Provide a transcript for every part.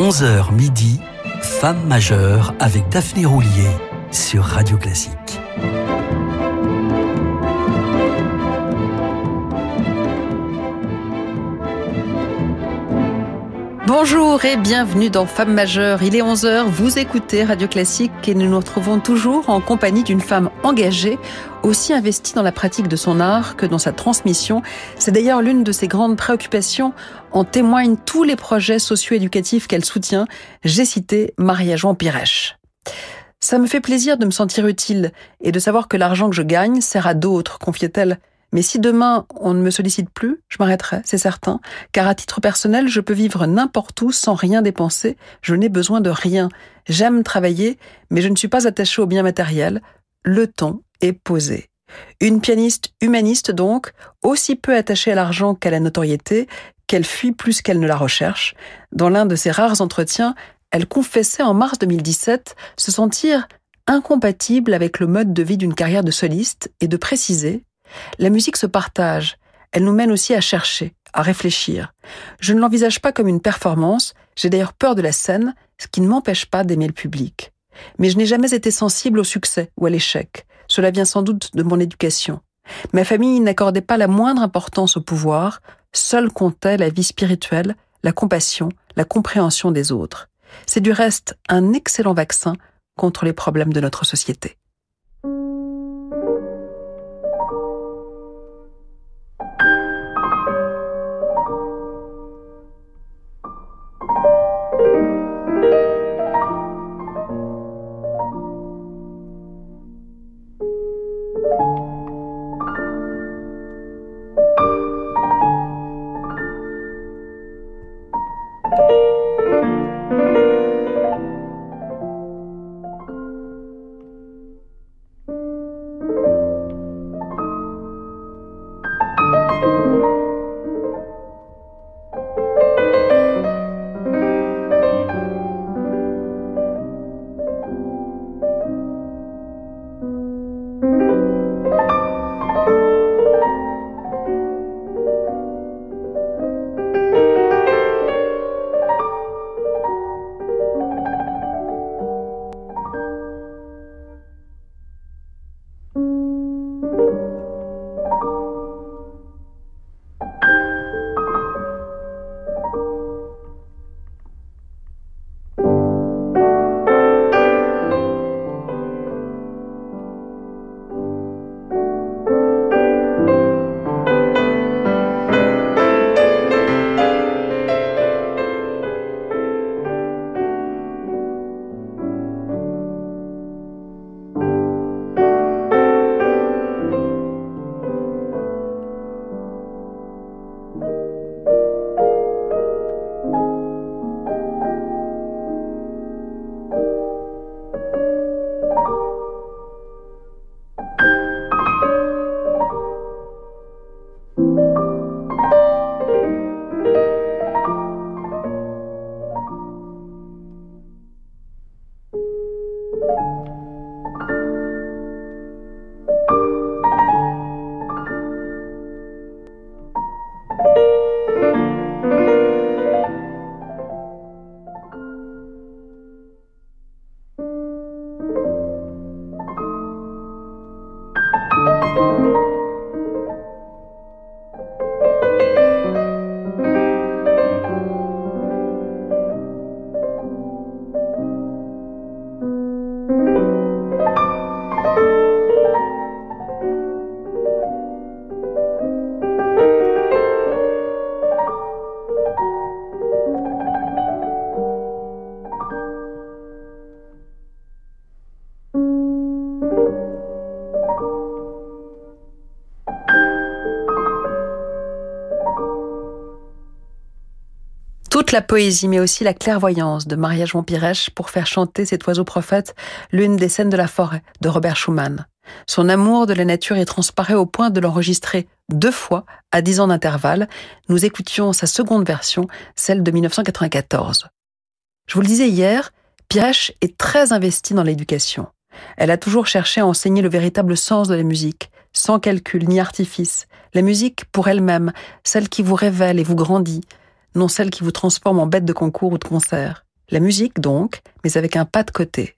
11h midi, Femme majeure avec Daphné Roulier sur Radio Classique. Bonjour et bienvenue dans Femme majeure. Il est 11h, vous écoutez Radio Classique et nous nous retrouvons toujours en compagnie d'une femme engagée, aussi investie dans la pratique de son art que dans sa transmission. C'est d'ailleurs l'une de ses grandes préoccupations. En témoignent tous les projets socio-éducatifs qu'elle soutient. J'ai cité Maria-Jean Pirèche. Ça me fait plaisir de me sentir utile et de savoir que l'argent que je gagne sert à d'autres, confiait-elle mais si demain on ne me sollicite plus, je m'arrêterai, c'est certain, car à titre personnel, je peux vivre n'importe où sans rien dépenser, je n'ai besoin de rien. J'aime travailler, mais je ne suis pas attachée au bien matériel. Le ton est posé. Une pianiste humaniste donc, aussi peu attachée à l'argent qu'à la notoriété, qu'elle fuit plus qu'elle ne la recherche. Dans l'un de ses rares entretiens, elle confessait en mars 2017 se sentir incompatible avec le mode de vie d'une carrière de soliste et de préciser la musique se partage, elle nous mène aussi à chercher, à réfléchir. Je ne l'envisage pas comme une performance, j'ai d'ailleurs peur de la scène, ce qui ne m'empêche pas d'aimer le public. Mais je n'ai jamais été sensible au succès ou à l'échec. Cela vient sans doute de mon éducation. Ma famille n'accordait pas la moindre importance au pouvoir, seule comptait la vie spirituelle, la compassion, la compréhension des autres. C'est du reste un excellent vaccin contre les problèmes de notre société. La poésie, mais aussi la clairvoyance de Maria Jean Pirèche pour faire chanter cet oiseau prophète l'une des scènes de la forêt de Robert Schumann. Son amour de la nature est transparé au point de l'enregistrer deux fois à dix ans d'intervalle. Nous écoutions sa seconde version, celle de 1994. Je vous le disais hier, Pirèche est très investie dans l'éducation. Elle a toujours cherché à enseigner le véritable sens de la musique, sans calcul ni artifice. La musique pour elle-même, celle qui vous révèle et vous grandit, non celle qui vous transforme en bête de concours ou de concert. La musique donc, mais avec un pas de côté.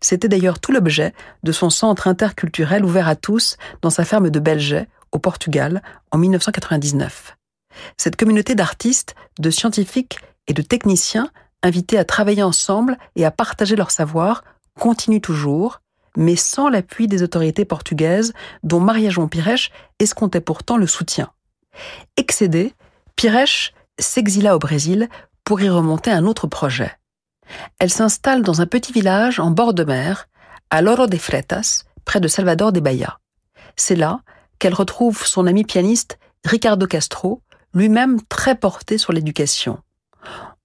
C'était d'ailleurs tout l'objet de son centre interculturel ouvert à tous dans sa ferme de Belget, au Portugal, en 1999. Cette communauté d'artistes, de scientifiques et de techniciens invités à travailler ensemble et à partager leur savoir continue toujours, mais sans l'appui des autorités portugaises dont Maria João Pires escomptait pourtant le soutien. Excédé, Pires s'exila au Brésil pour y remonter un autre projet. Elle s'installe dans un petit village en bord de mer, à Loro de Freitas, près de Salvador de Bahia. C'est là qu'elle retrouve son ami pianiste Ricardo Castro, lui-même très porté sur l'éducation.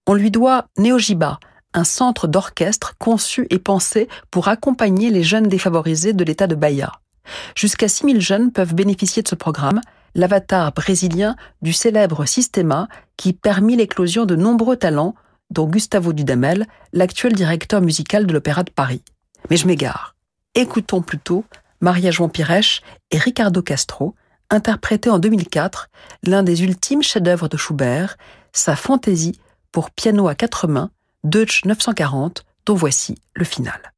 On lui doit Neojiba, un centre d'orchestre conçu et pensé pour accompagner les jeunes défavorisés de l'État de Bahia. Jusqu'à 6000 jeunes peuvent bénéficier de ce programme, l'avatar brésilien du célèbre Sistema qui permit l'éclosion de nombreux talents, dont Gustavo Dudamel, l'actuel directeur musical de l'Opéra de Paris. Mais je m'égare. Écoutons plutôt Maria João Pires et Ricardo Castro, interpréter en 2004 l'un des ultimes chefs-d'œuvre de Schubert, sa fantaisie pour piano à quatre mains, Deutsch 940, dont voici le final.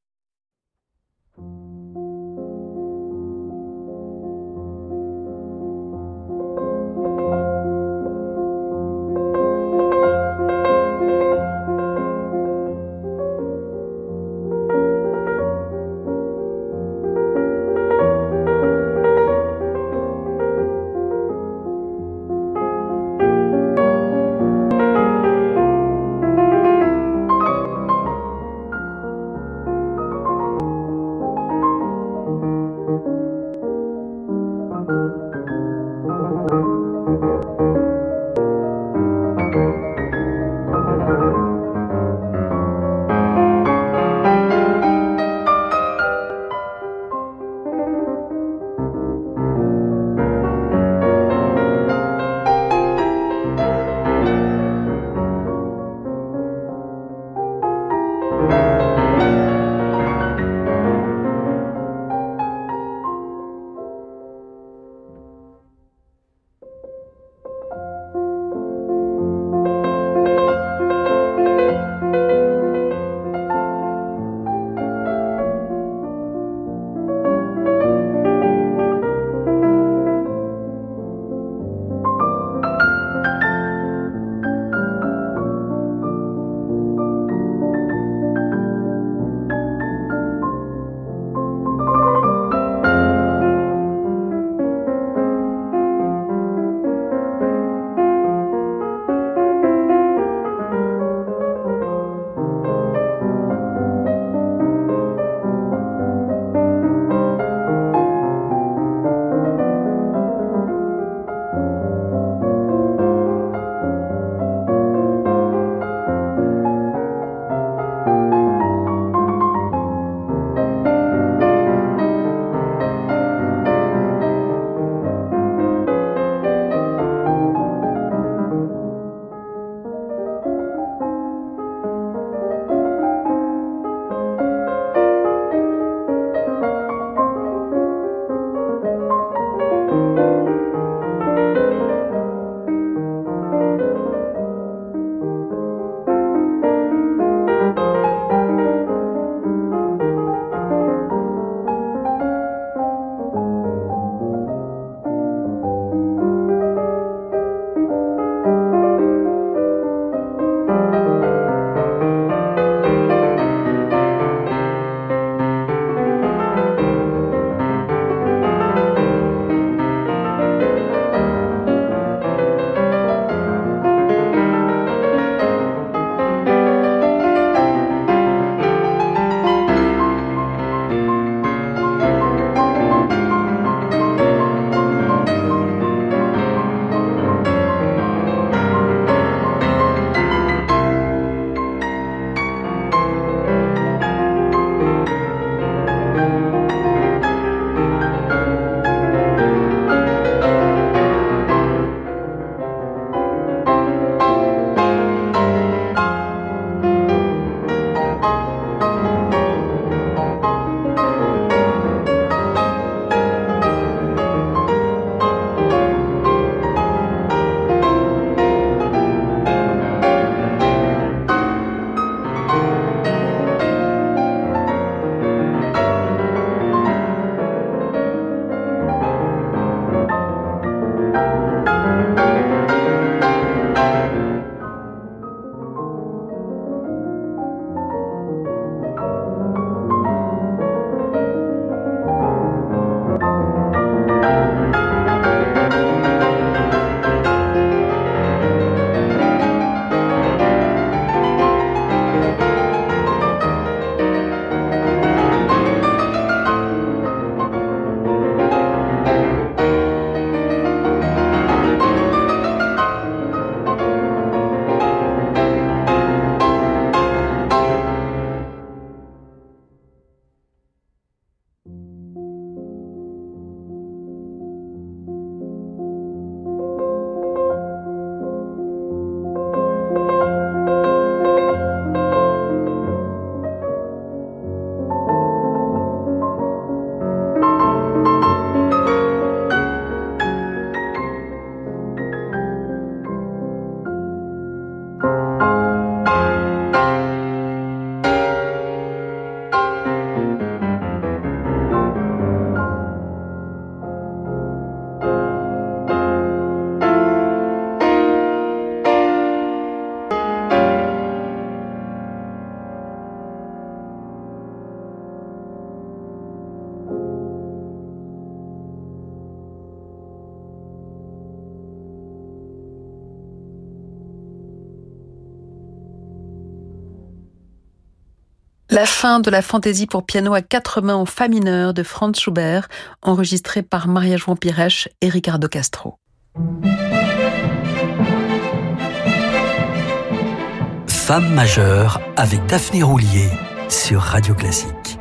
Fin de la fantaisie pour piano à quatre mains en fa mineur de Franz Schubert, enregistrée par Maria-Joan Pires et Ricardo Castro. Femme majeure avec Daphné Roulier sur Radio Classique.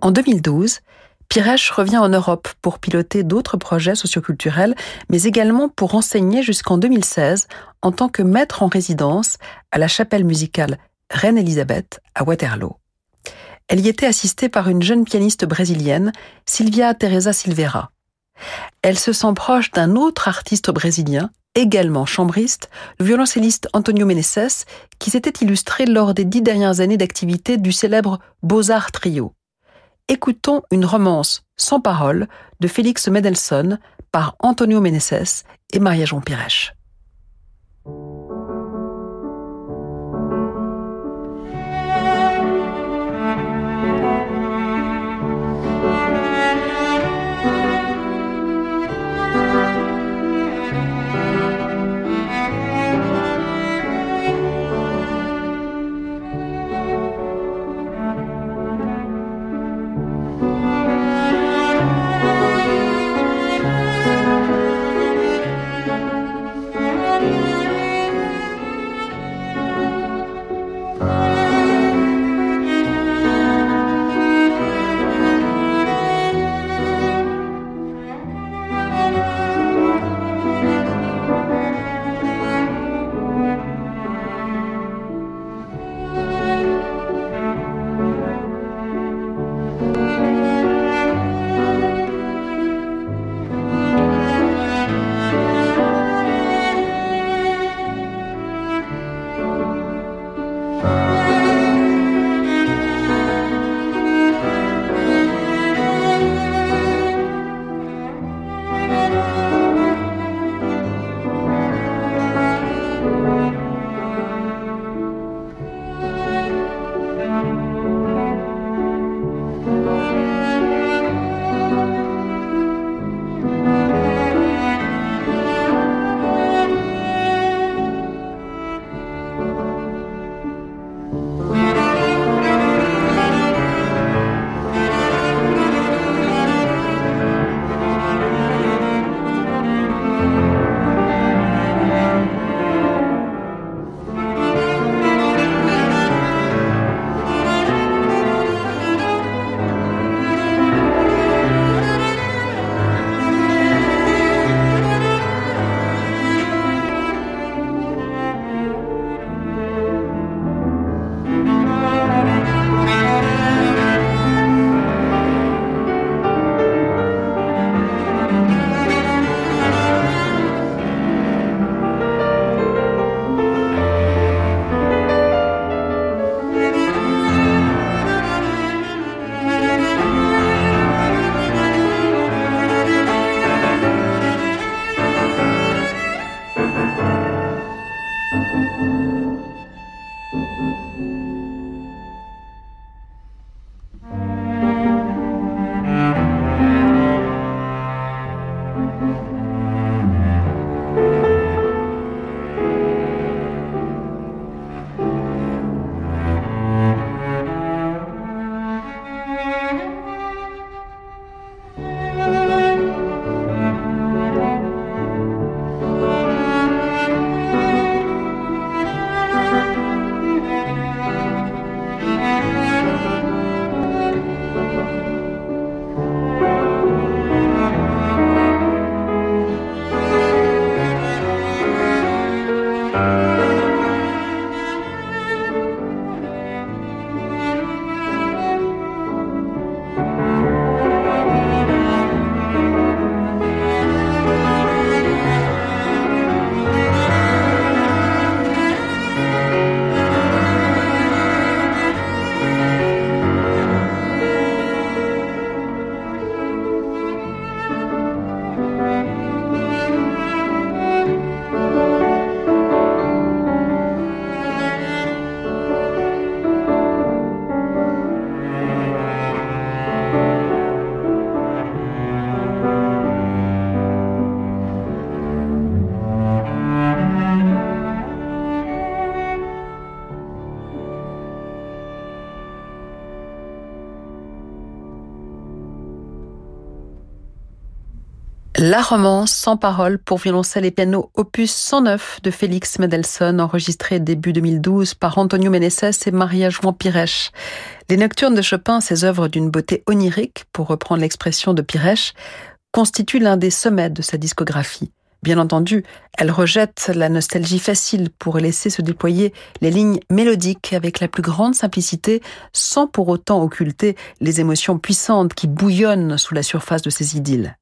En 2012, Piresh revient en Europe pour piloter d'autres projets socioculturels, mais également pour enseigner jusqu'en 2016 en tant que maître en résidence à la chapelle musicale Reine Elisabeth à Waterloo. Elle y était assistée par une jeune pianiste brésilienne, Silvia Teresa Silveira. Elle se sent proche d'un autre artiste brésilien, également chambriste, le violoncelliste Antonio Meneses, qui s'était illustré lors des dix dernières années d'activité du célèbre Beaux-Arts Trio écoutons une romance sans parole de Félix Mendelssohn par Antonio Meneses et Maria-Jean Pirèche. La romance sans parole pour violoncelle et piano opus 109 de Félix Mendelssohn enregistré début 2012 par Antonio Meneses et Maria Juan Pires. Les Nocturnes de Chopin, ces œuvres d'une beauté onirique, pour reprendre l'expression de Pires, constituent l'un des sommets de sa discographie. Bien entendu, elle rejette la nostalgie facile pour laisser se déployer les lignes mélodiques avec la plus grande simplicité, sans pour autant occulter les émotions puissantes qui bouillonnent sous la surface de ces idylles.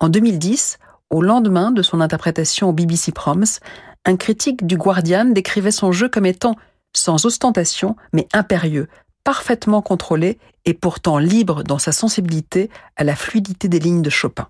En 2010, au lendemain de son interprétation au BBC Proms, un critique du Guardian décrivait son jeu comme étant sans ostentation, mais impérieux, parfaitement contrôlé et pourtant libre dans sa sensibilité à la fluidité des lignes de Chopin.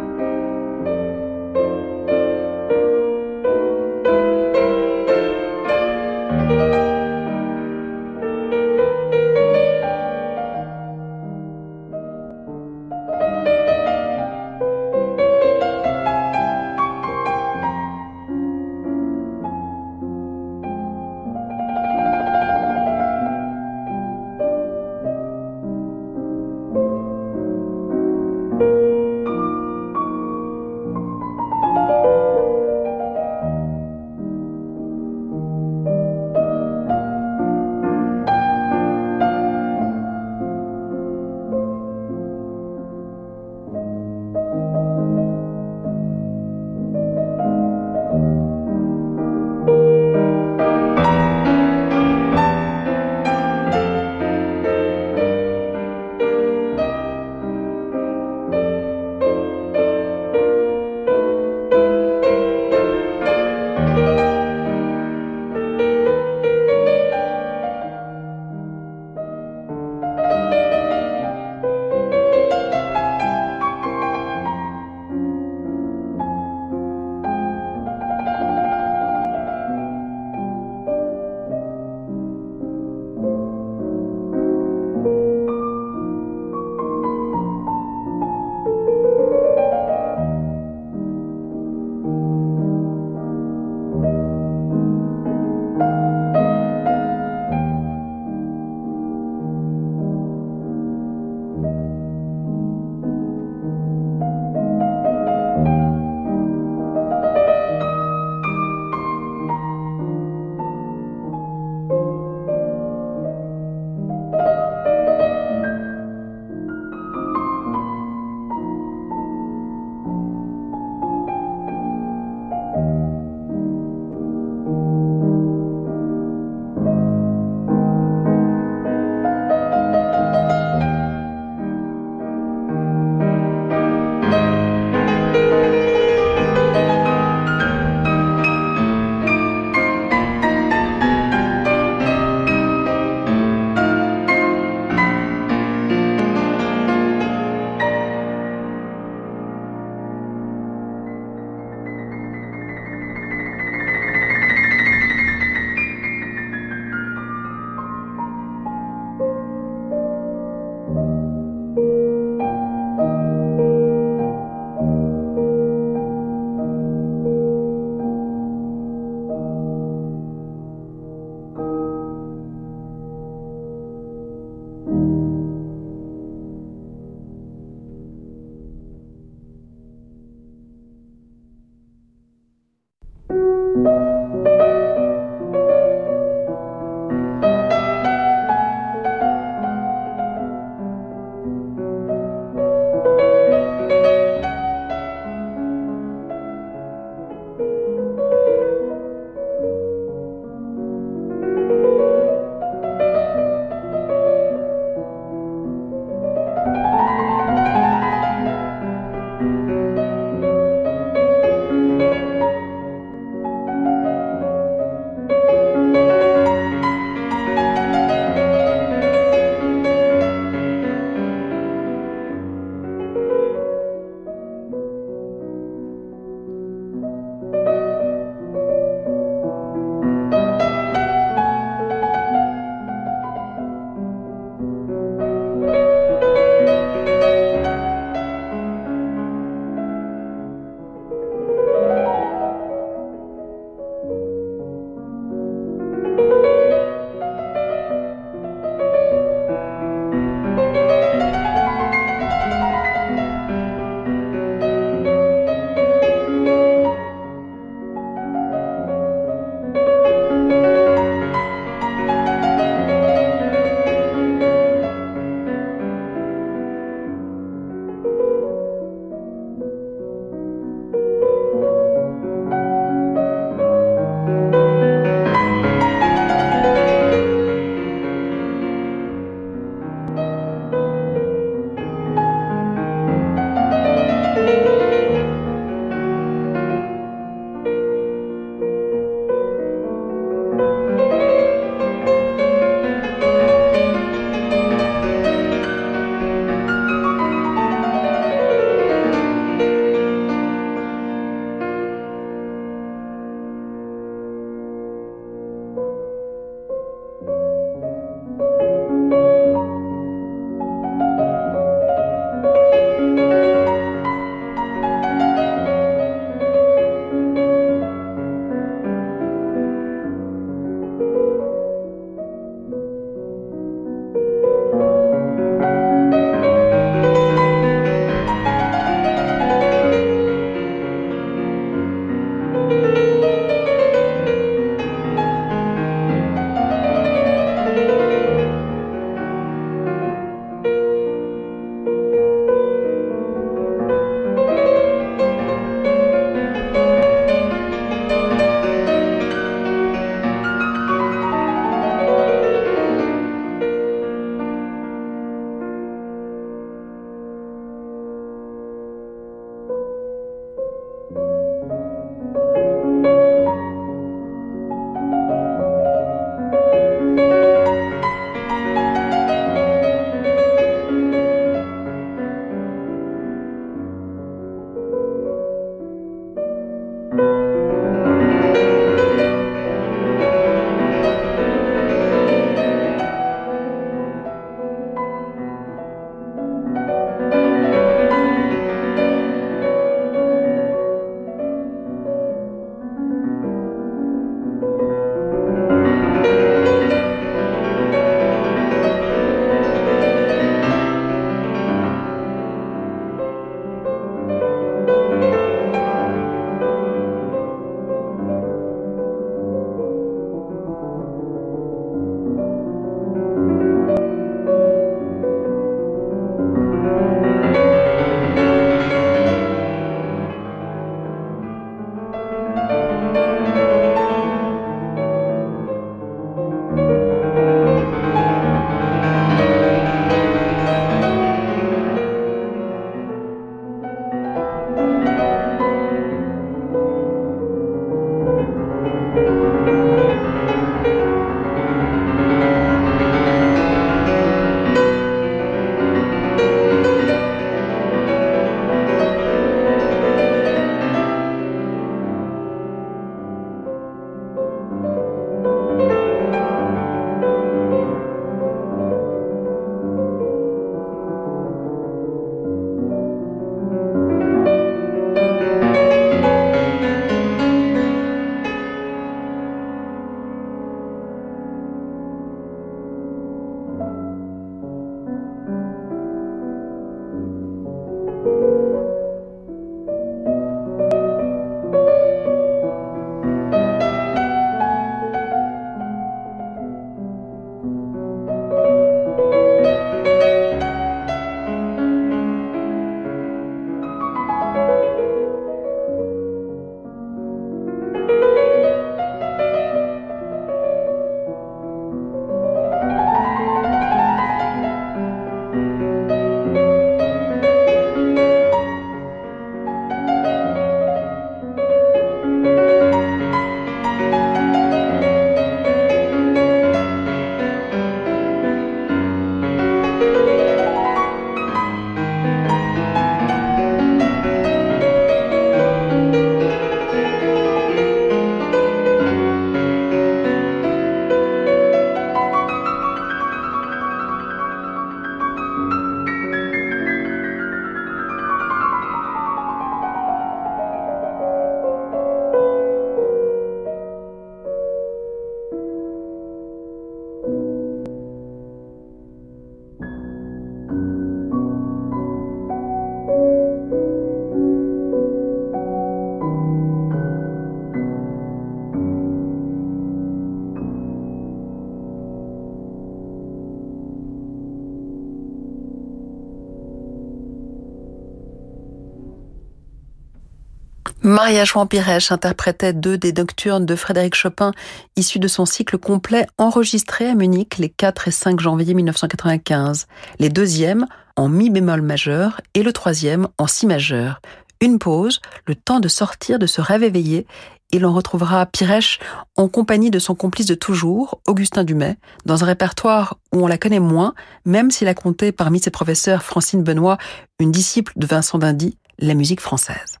Maria Joan Pires interprétait deux des nocturnes de Frédéric Chopin issus de son cycle complet enregistré à Munich les 4 et 5 janvier 1995. Les deuxièmes en mi bémol majeur et le troisième en si majeur. Une pause, le temps de sortir de ce rêve éveillé et l'on retrouvera Pirèche en compagnie de son complice de toujours, Augustin Dumay, dans un répertoire où on la connaît moins, même s'il a compté parmi ses professeurs Francine Benoît, une disciple de Vincent Dindy, la musique française.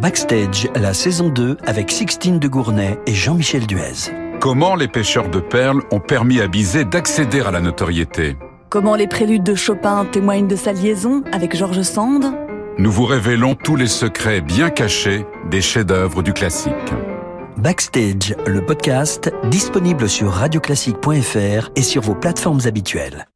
Backstage, la saison 2 avec Sixtine de Gournay et Jean-Michel Duez. Comment les pêcheurs de perles ont permis à Bizet d'accéder à la notoriété? Comment les préludes de Chopin témoignent de sa liaison avec Georges Sand? Nous vous révélons tous les secrets bien cachés des chefs-d'œuvre du classique. Backstage, le podcast disponible sur radioclassique.fr et sur vos plateformes habituelles.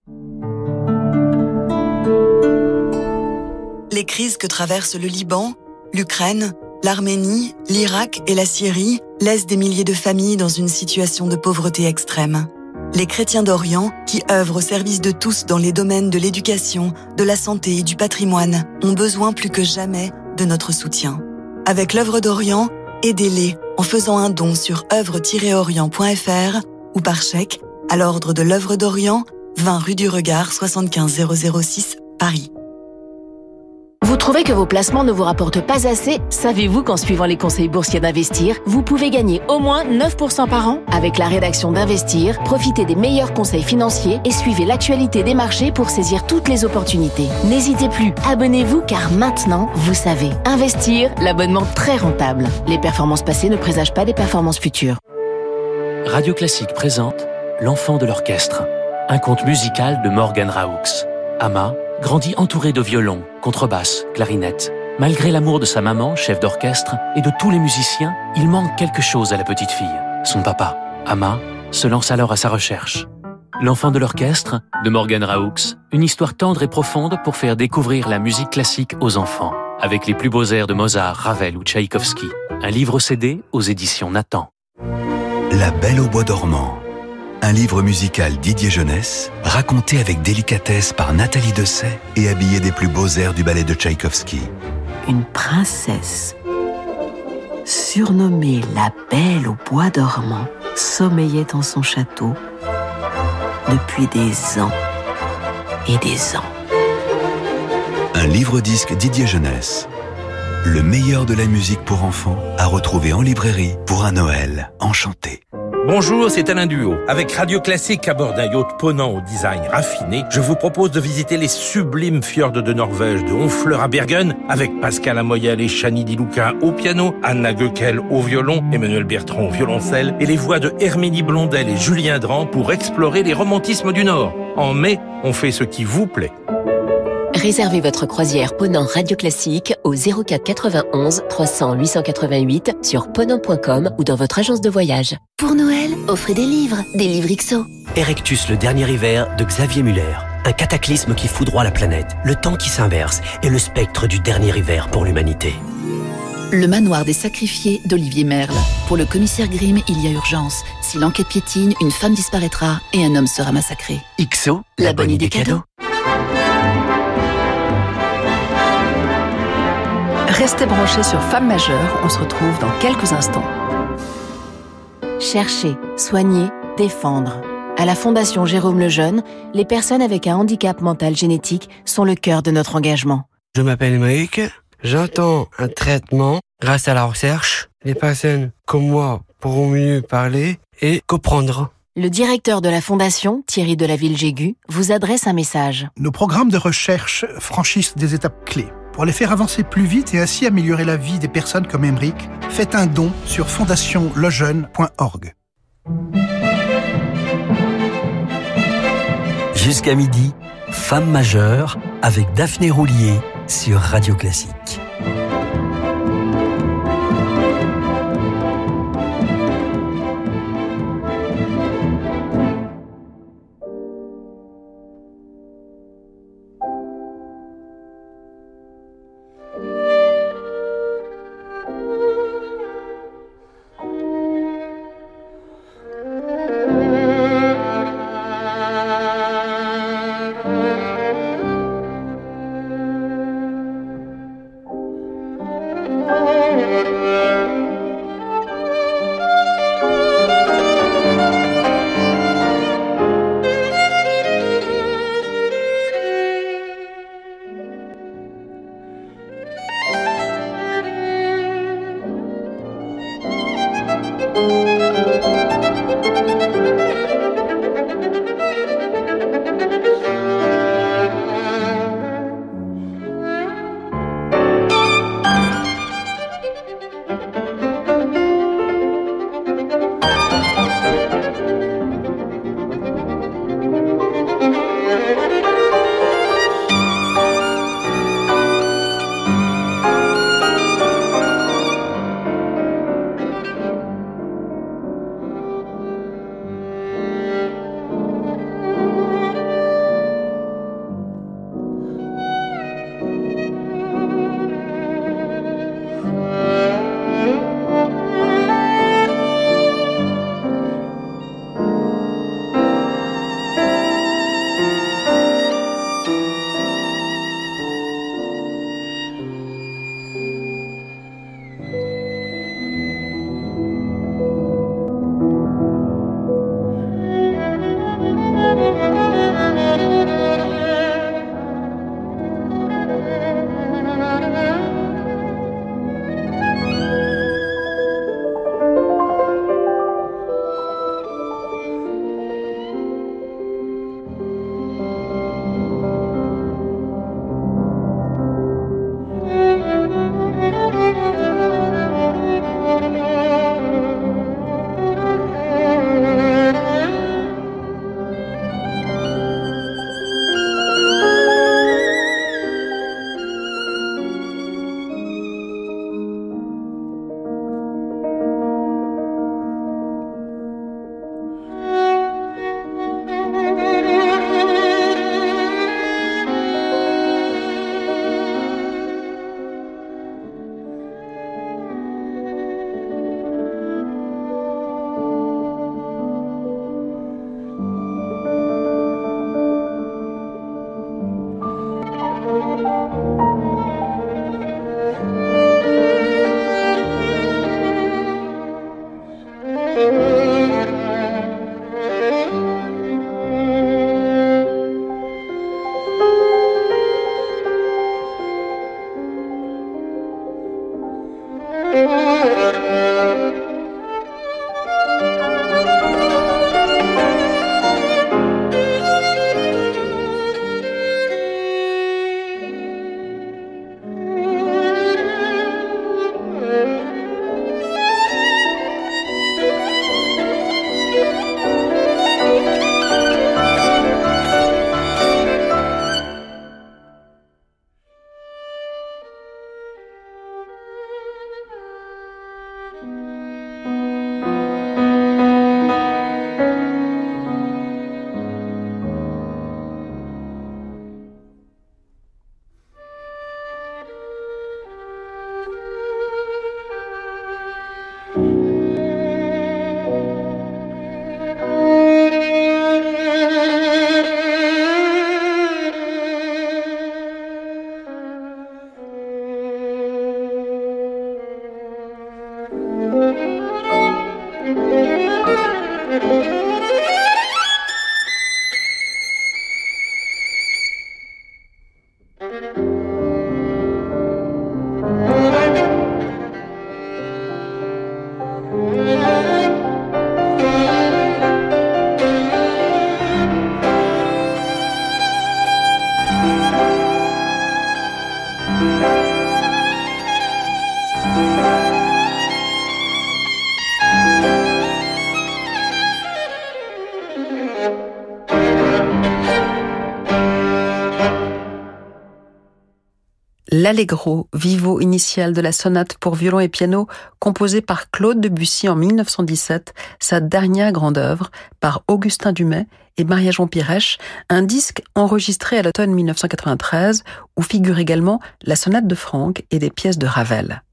Les crises que traverse le Liban l'Ukraine, l'Arménie, l'Irak et la Syrie laissent des milliers de familles dans une situation de pauvreté extrême. Les chrétiens d'Orient, qui œuvrent au service de tous dans les domaines de l'éducation, de la santé et du patrimoine, ont besoin plus que jamais de notre soutien. Avec l'œuvre d'Orient, aidez-les en faisant un don sur œuvre-orient.fr ou par chèque à l'ordre de l'œuvre d'Orient, 20 rue du Regard 75006 Paris. Vous trouvez que vos placements ne vous rapportent pas assez Savez-vous qu'en suivant les conseils boursiers d'Investir, vous pouvez gagner au moins 9% par an Avec la rédaction d'Investir, profitez des meilleurs conseils financiers et suivez l'actualité des marchés pour saisir toutes les opportunités. N'hésitez plus, abonnez-vous car maintenant, vous savez. Investir, l'abonnement très rentable. Les performances passées ne présagent pas des performances futures. Radio Classique présente L'enfant de l'orchestre, un conte musical de Morgan Raoux. Ama grandit entouré de violons, contrebasses, clarinettes. Malgré l'amour de sa maman, chef d'orchestre, et de tous les musiciens, il manque quelque chose à la petite fille. Son papa, Ama, se lance alors à sa recherche. L'enfant de l'orchestre, de Morgan Raoux, une histoire tendre et profonde pour faire découvrir la musique classique aux enfants, avec les plus beaux airs de Mozart, Ravel ou Tchaïkovski. Un livre CD aux éditions Nathan. La Belle au bois dormant un livre musical Didier Jeunesse, raconté avec délicatesse par Nathalie Dessay et habillé des plus beaux airs du ballet de Tchaïkovski. Une princesse, surnommée la Belle au bois dormant, sommeillait en son château depuis des ans et des ans. Un livre-disque Didier Jeunesse. Le meilleur de la musique pour enfants à retrouver en librairie pour un Noël enchanté. Bonjour, c'est Alain Duo. Avec Radio Classique à bord d'un yacht ponant au design raffiné, je vous propose de visiter les sublimes fjords de Norvège, de Honfleur à Bergen, avec Pascal Amoyel et Chani Di Luca au piano, Anna Goeckel au violon, Emmanuel Bertrand au violoncelle, et les voix de Herménie Blondel et Julien Dran pour explorer les romantismes du Nord. En mai, on fait ce qui vous plaît. Réservez votre croisière Ponant Radio Classique au 04 91 300 888 sur ponant.com ou dans votre agence de voyage. Pour Noël, offrez des livres, des livres XO. Erectus le dernier hiver de Xavier Muller. Un cataclysme qui foudroie la planète, le temps qui s'inverse et le spectre du dernier hiver pour l'humanité. Le manoir des sacrifiés d'Olivier Merle. Pour le commissaire Grimm, il y a urgence. Si l'enquête piétine, une femme disparaîtra et un homme sera massacré. XO, la, bonne idée cadeau. Restez branchés sur Femmes majeures, on se retrouve dans quelques instants. Chercher, soigner, défendre. À la Fondation Jérôme Lejeune, les personnes avec un handicap mental génétique sont le cœur de notre engagement. Je m'appelle Mike, j'entends un traitement grâce à la recherche. Les personnes comme moi pourront mieux parler et comprendre. Le directeur de la Fondation, Thierry de la Ville-Jégu, vous adresse un message. Nos programmes de recherche franchissent des étapes clés. Pour les faire avancer plus vite et ainsi améliorer la vie des personnes comme Emric, faites un don sur fondationlejeune.org. Jusqu'à midi, Femme majeure avec Daphné Roulier sur Radio Classique. L'allegro vivo initial de la sonate pour violon et piano composée par Claude Debussy en 1917, sa dernière grande œuvre par Augustin Dumay et Maria-Jean Pirèche, un disque enregistré à l'automne 1993 où figure également la sonate de Franck et des pièces de Ravel.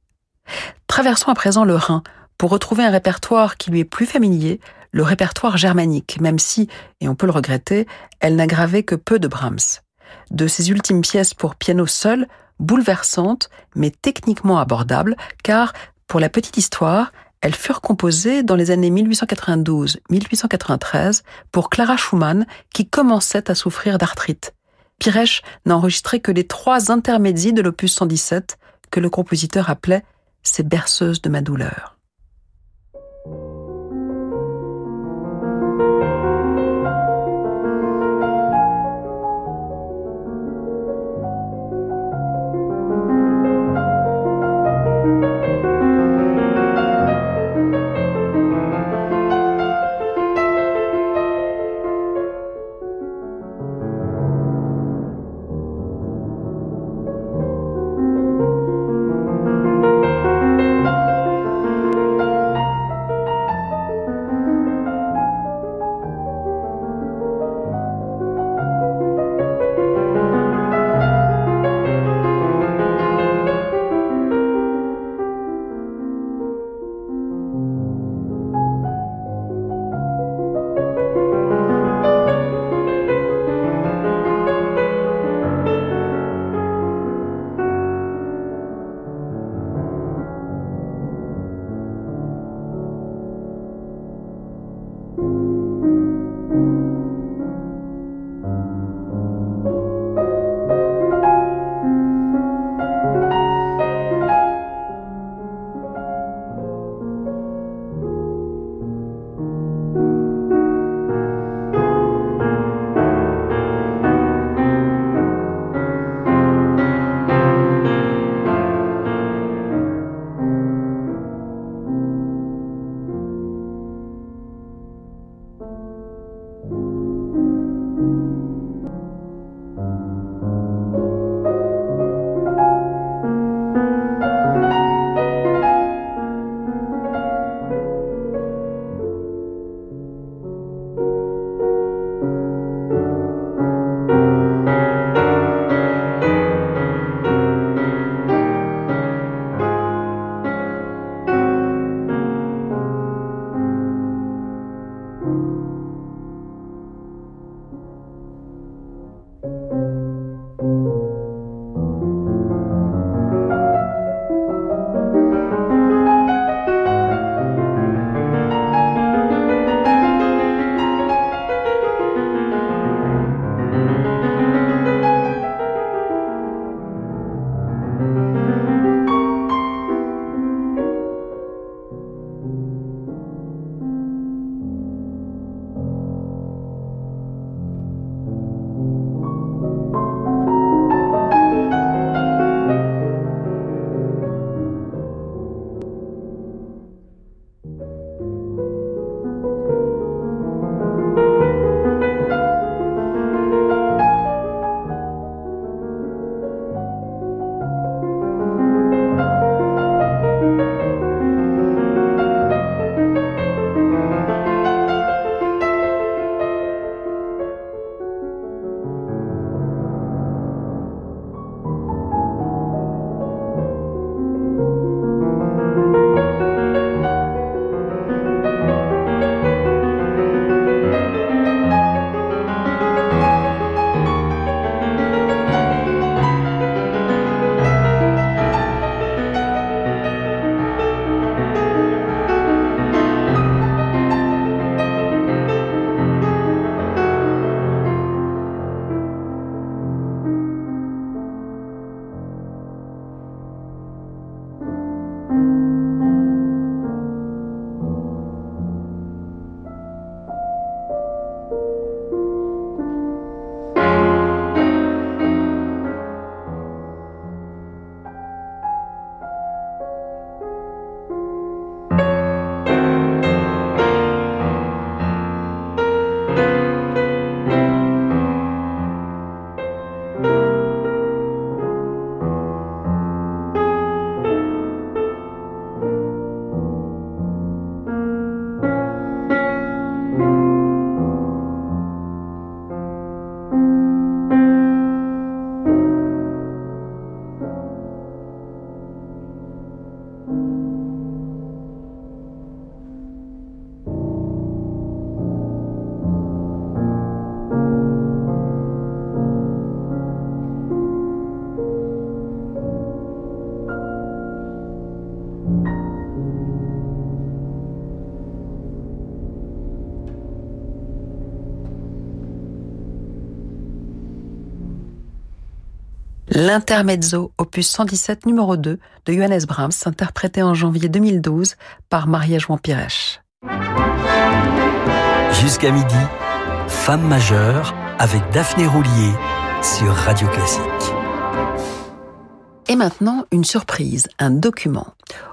Traversons à présent le Rhin pour retrouver un répertoire qui lui est plus familier, le répertoire germanique, même si, et on peut le regretter, elle n'a gravé que peu de Brahms. De ses ultimes pièces pour piano seul, bouleversantes, mais techniquement abordables, car, pour la petite histoire, elles furent composées dans les années 1892-1893 pour Clara Schumann, qui commençait à souffrir d'arthrite. Piresh n'a enregistré que les trois intermédiaires de l'opus 117, que le compositeur appelait ses berceuses de ma douleur. L'intermezzo, opus 117, numéro 2, de Johannes Brahms, interprété en janvier 2012 par Maria Jouan Pirèche. Jusqu'à midi, Femme majeure avec Daphné Roulier sur Radio Classique. Et maintenant, une surprise, un document.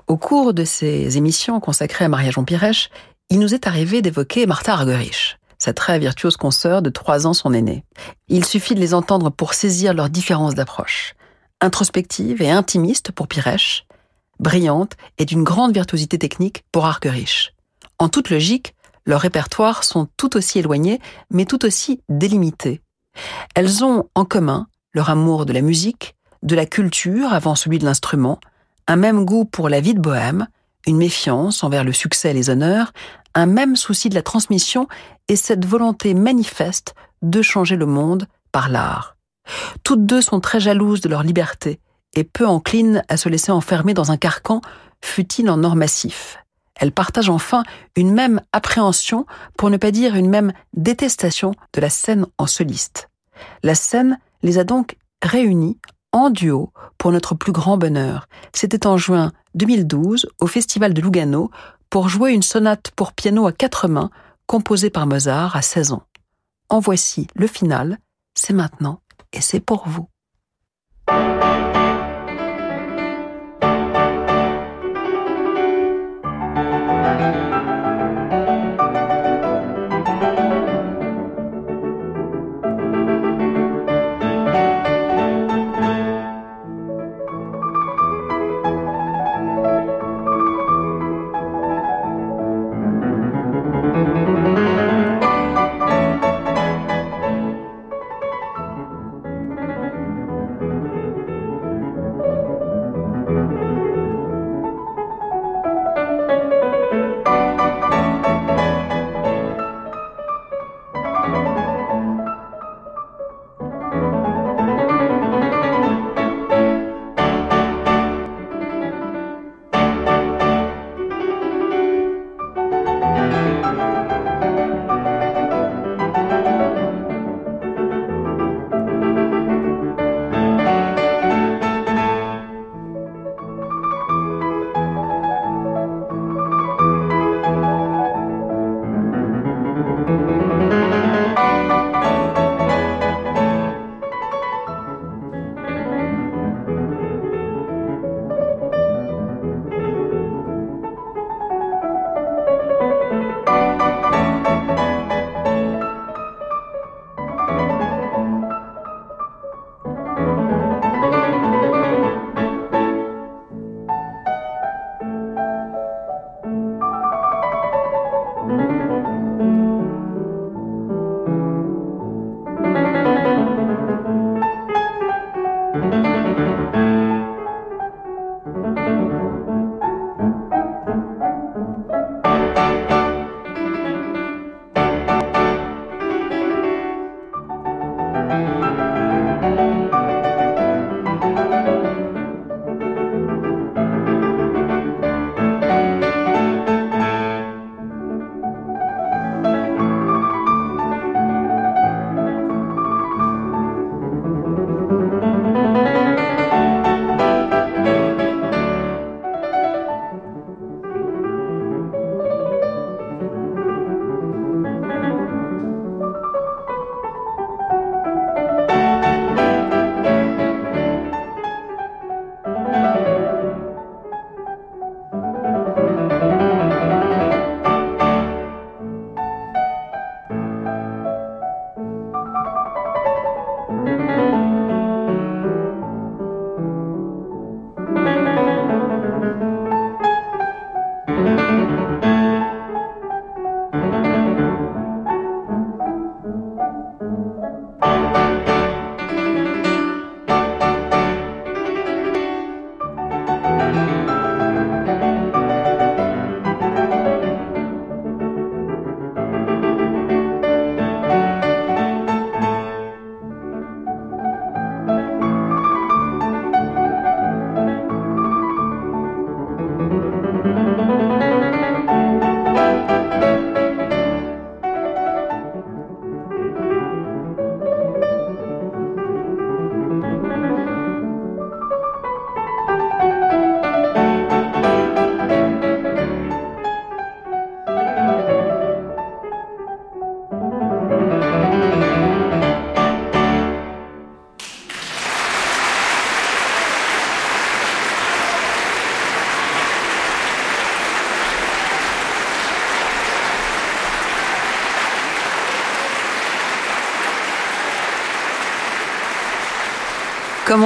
Au cours de ces émissions consacrées à Maria Jean Pirèche, il nous est arrivé d'évoquer Martha Argerich, sa très virtuose consoeur de trois ans son aînée. Il suffit de les entendre pour saisir leurs différences d'approche. Introspective et intimiste pour Pirèche, brillante et d'une grande virtuosité technique pour Argerich. En toute logique, leurs répertoires sont tout aussi éloignés, mais tout aussi délimités. Elles ont en commun leur amour de la musique, de la culture avant celui de l'instrument, un même goût pour la vie de bohème, une méfiance envers le succès et les honneurs, un même souci de la transmission et cette volonté manifeste de changer le monde par l'art. Toutes deux sont très jalouses de leur liberté et peu enclines à se laisser enfermer dans un carcan, fut-il en or massif. Elles partagent enfin une même appréhension, pour ne pas dire une même détestation de la scène en soliste. La scène les a donc réunies en duo pour notre plus grand bonheur. C'était en juin 2012 au Festival de Lugano pour jouer une sonate pour piano à quatre mains composée par Mozart à 16 ans. En voici le final, c'est maintenant et c'est pour vous.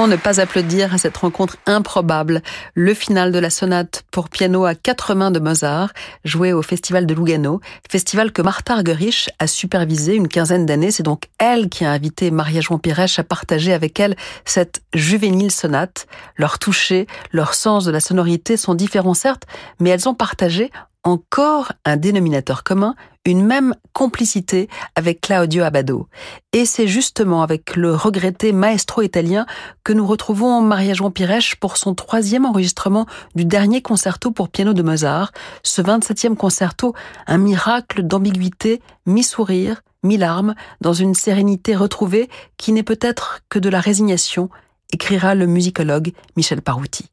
Comment ne pas applaudir à cette rencontre improbable Le final de la sonate pour piano à quatre mains de Mozart, jouée au Festival de Lugano, festival que Martha Argerich a supervisé une quinzaine d'années. C'est donc elle qui a invité Maria Jouan Pirèche à partager avec elle cette juvénile sonate. Leur toucher, leur sens de la sonorité sont différents certes, mais elles ont partagé encore un dénominateur commun, une même complicité avec Claudio Abbado. Et c'est justement avec le regretté maestro italien que nous retrouvons Maria Jouan Pirèche pour son troisième enregistrement du dernier concerto pour piano de Mozart, ce 27e concerto, un miracle d'ambiguïté, mi-sourire, mi-larmes, dans une sérénité retrouvée qui n'est peut-être que de la résignation, écrira le musicologue Michel Parouti.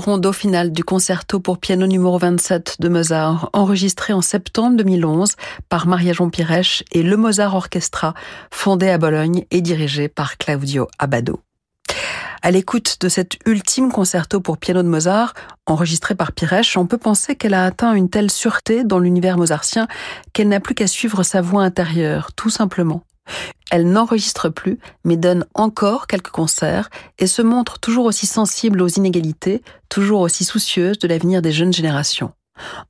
Rondo final du concerto pour piano numéro 27 de Mozart, enregistré en septembre 2011 par Maria-Jean Pirèche et le Mozart Orchestra, fondé à Bologne et dirigé par Claudio Abbado. À l'écoute de cet ultime concerto pour piano de Mozart, enregistré par Pirèche, on peut penser qu'elle a atteint une telle sûreté dans l'univers mozartien qu'elle n'a plus qu'à suivre sa voix intérieure, tout simplement. Elle n'enregistre plus, mais donne encore quelques concerts et se montre toujours aussi sensible aux inégalités, toujours aussi soucieuse de l'avenir des jeunes générations.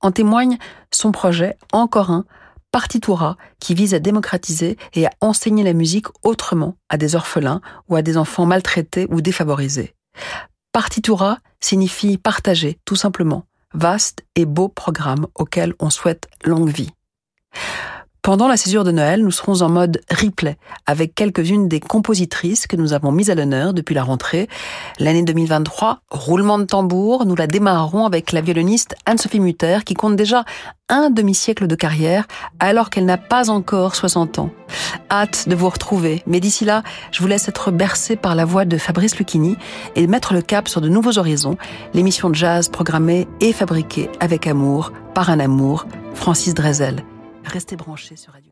En témoigne son projet, encore un, Partitura, qui vise à démocratiser et à enseigner la musique autrement à des orphelins ou à des enfants maltraités ou défavorisés. Partitura signifie partager, tout simplement. Vaste et beau programme auquel on souhaite longue vie. Pendant la césure de Noël, nous serons en mode replay avec quelques-unes des compositrices que nous avons mises à l'honneur depuis la rentrée. L'année 2023, roulement de tambour, nous la démarrerons avec la violoniste Anne-Sophie Mutter qui compte déjà un demi-siècle de carrière alors qu'elle n'a pas encore 60 ans. Hâte de vous retrouver, mais d'ici là, je vous laisse être bercé par la voix de Fabrice Lucchini et mettre le cap sur de nouveaux horizons, l'émission de jazz programmée et fabriquée avec amour par un amour, Francis Drezel. Restez branchés sur Radio